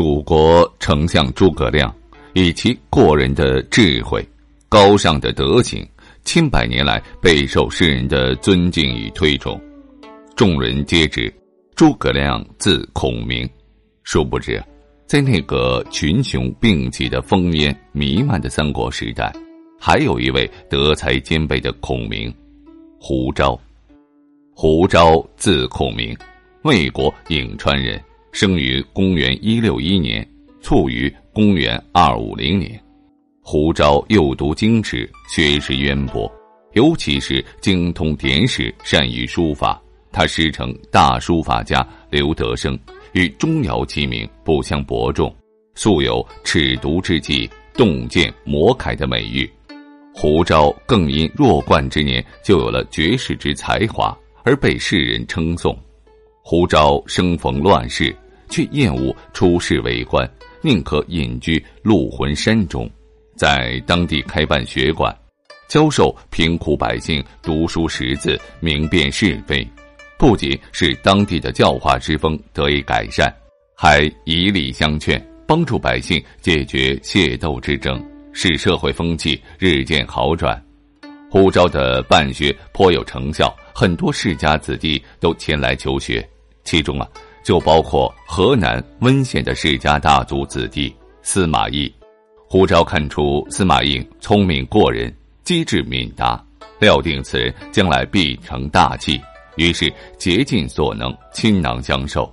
蜀国丞相诸葛亮，以其过人的智慧、高尚的德行，千百年来备受世人的尊敬与推崇。众人皆知诸葛亮字孔明。殊不知，在那个群雄并起的烽烟弥漫的三国时代，还有一位德才兼备的孔明——胡昭。胡昭字孔明，魏国颍川人。生于公元一六一年，卒于公元二五零年。胡昭幼读经史，学识渊博，尤其是精通典史，善于书法。他师承大书法家刘德升，与钟繇齐名，不相伯仲，素有“尺牍之际，洞见魔楷”的美誉。胡昭更因弱冠之年就有了绝世之才华，而被世人称颂。胡昭生逢乱世，却厌恶出仕为官，宁可隐居鹿魂山中，在当地开办学馆，教授贫苦百姓读书识字，明辨是非。不仅使当地的教化之风得以改善，还以礼相劝，帮助百姓解决械斗之争，使社会风气日渐好转。胡昭的办学颇有成效，很多世家子弟都前来求学。其中啊，就包括河南温县的世家大族子弟司马懿。胡昭看出司马懿聪明过人，机智敏达，料定此人将来必成大器，于是竭尽所能倾囊相授。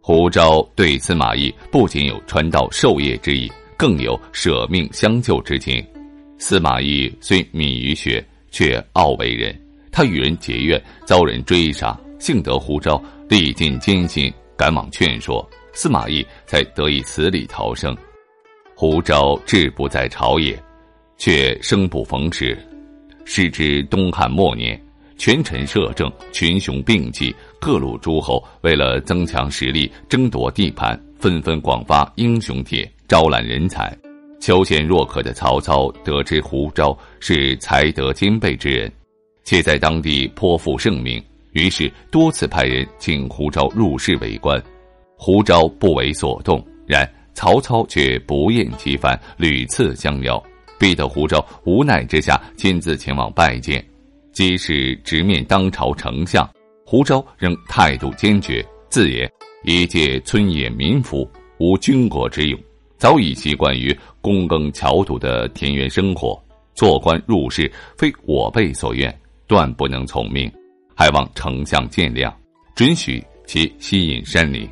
胡昭对司马懿不仅有传道授业之意，更有舍命相救之情。司马懿虽敏于学，却傲为人。他与人结怨，遭人追杀，幸得胡昭。历尽艰辛，赶往劝说，司马懿才得以死里逃生。胡昭志不在朝野，却生不逢时。时值东汉末年，权臣摄政，群雄并起，各路诸侯为了增强实力、争夺地盘，纷纷广发英雄帖，招揽人才。求贤若渴的曹操得知胡昭是才德兼备之人，且在当地颇负盛名。于是多次派人请胡昭入仕为官，胡昭不为所动。然曹操却不厌其烦，屡次相邀，逼得胡昭无奈之下亲自前往拜见。即使直面当朝丞相，胡昭仍态度坚决，自言一介村野民夫，无军国之勇，早已习惯于躬耕樵土的田园生活，做官入仕非我辈所愿，断不能从命。还望丞相见谅，准许其吸引山林。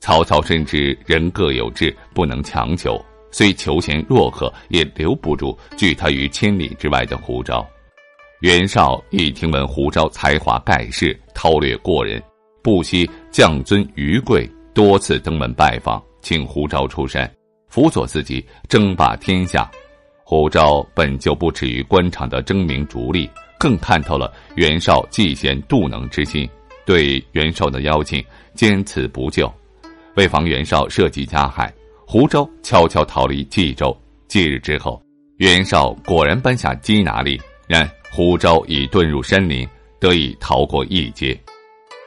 曹操深知人各有志，不能强求，虽求贤若渴，也留不住拒他于千里之外的胡昭。袁绍一听闻胡昭才华盖世，韬略过人，不惜降尊于贵，多次登门拜访，请胡昭出山，辅佐自己争霸天下。胡昭本就不耻于官场的争名逐利。更看透了袁绍嫉贤妒能之心，对袁绍的邀请坚持不就。为防袁绍设计加害，胡昭悄悄逃离冀州。几日之后，袁绍果然颁下缉拿令，然胡昭已遁入山林，得以逃过一劫。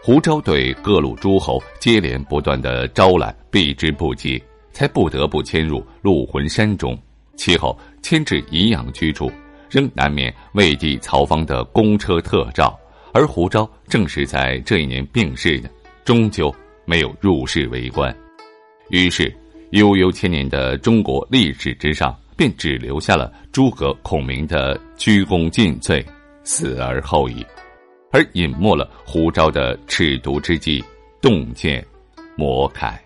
胡昭对各路诸侯接连不断的招揽，避之不及，才不得不迁入鹿魂山中，其后迁至宜阳居住。仍难免魏帝曹芳的公车特召，而胡昭正是在这一年病逝的，终究没有入仕为官。于是，悠悠千年的中国历史之上，便只留下了诸葛孔明的鞠躬尽瘁，死而后已，而隐没了胡昭的赤毒之计，洞见魔开。